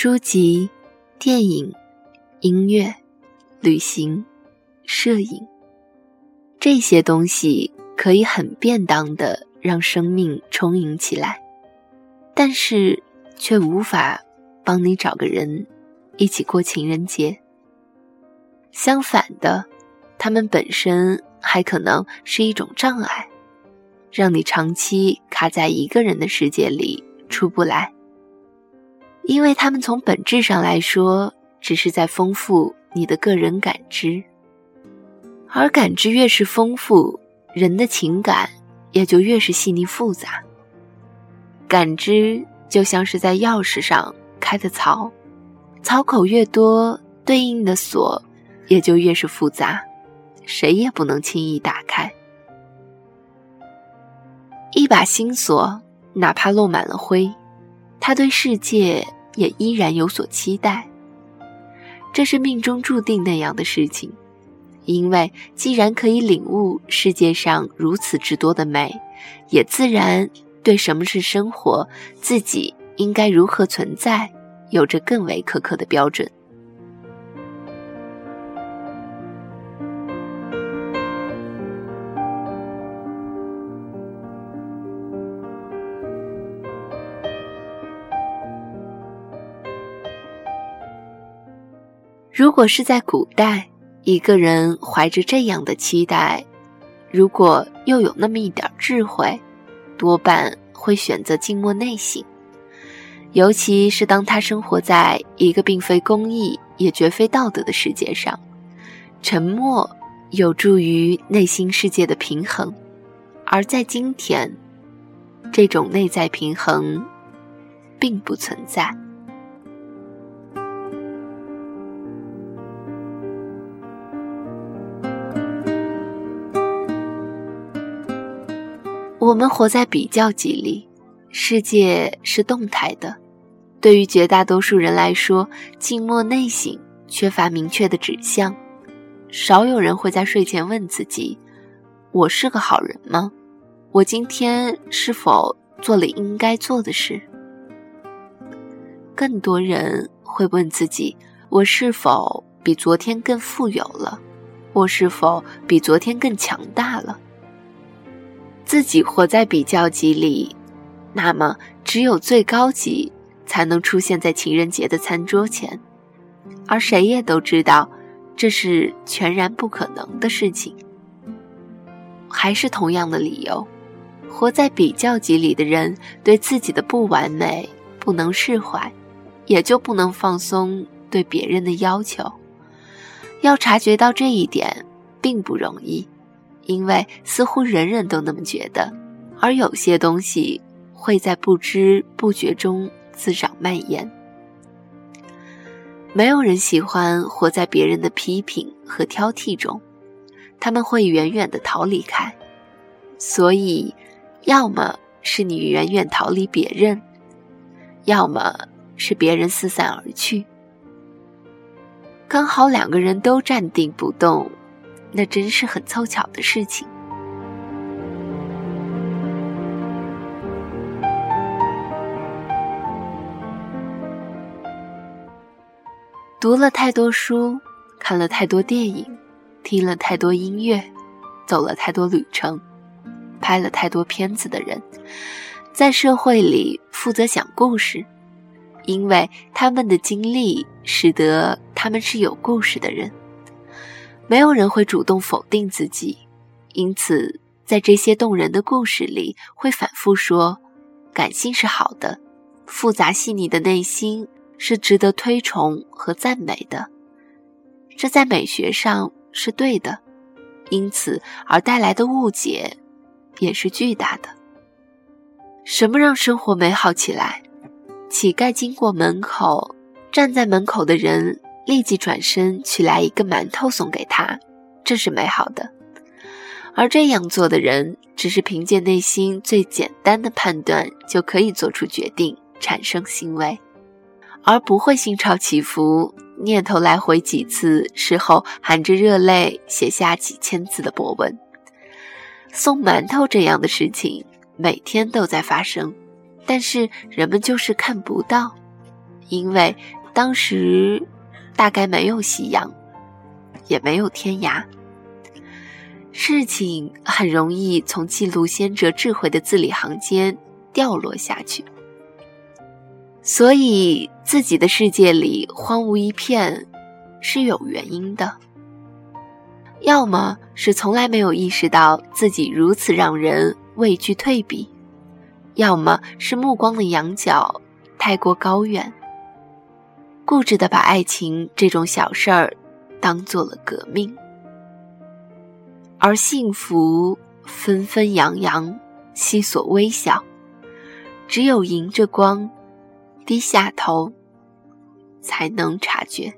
书籍、电影、音乐、旅行、摄影，这些东西可以很便当的让生命充盈起来，但是却无法帮你找个人一起过情人节。相反的，他们本身还可能是一种障碍，让你长期卡在一个人的世界里出不来。因为他们从本质上来说，只是在丰富你的个人感知，而感知越是丰富，人的情感也就越是细腻复杂。感知就像是在钥匙上开的槽，槽口越多，对应的锁也就越是复杂，谁也不能轻易打开。一把新锁，哪怕落满了灰，它对世界。也依然有所期待，这是命中注定那样的事情。因为既然可以领悟世界上如此之多的美，也自然对什么是生活，自己应该如何存在，有着更为苛刻的标准。如果是在古代，一个人怀着这样的期待，如果又有那么一点智慧，多半会选择静默内省。尤其是当他生活在一个并非公义也绝非道德的世界上，沉默有助于内心世界的平衡。而在今天，这种内在平衡并不存在。我们活在比较级里，世界是动态的。对于绝大多数人来说，静默内省缺乏明确的指向，少有人会在睡前问自己：“我是个好人吗？我今天是否做了应该做的事？”更多人会问自己：“我是否比昨天更富有了？我是否比昨天更强大了？”自己活在比较级里，那么只有最高级才能出现在情人节的餐桌前，而谁也都知道，这是全然不可能的事情。还是同样的理由，活在比较级里的人对自己的不完美不能释怀，也就不能放松对别人的要求。要察觉到这一点，并不容易。因为似乎人人都那么觉得，而有些东西会在不知不觉中滋长蔓延。没有人喜欢活在别人的批评和挑剔中，他们会远远的逃离开。所以，要么是你远远逃离别人，要么是别人四散而去。刚好两个人都站定不动。那真是很凑巧的事情。读了太多书，看了太多电影，听了太多音乐，走了太多旅程，拍了太多片子的人，在社会里负责讲故事，因为他们的经历使得他们是有故事的人。没有人会主动否定自己，因此在这些动人的故事里，会反复说：感性是好的，复杂细腻的内心是值得推崇和赞美的。这在美学上是对的，因此而带来的误解也是巨大的。什么让生活美好起来？乞丐经过门口，站在门口的人。立即转身取来一个馒头送给他，这是美好的。而这样做的人，只是凭借内心最简单的判断就可以做出决定、产生行为，而不会心潮起伏、念头来回几次，事后含着热泪写下几千字的博文。送馒头这样的事情每天都在发生，但是人们就是看不到。因为当时大概没有夕阳，也没有天涯，事情很容易从记录先哲智慧的字里行间掉落下去。所以，自己的世界里荒芜一片，是有原因的。要么是从来没有意识到自己如此让人畏惧退避，要么是目光的仰角太过高远，固执地把爱情这种小事儿当做了革命，而幸福纷纷扬扬，悉所微小，只有迎着光。低下头，才能察觉。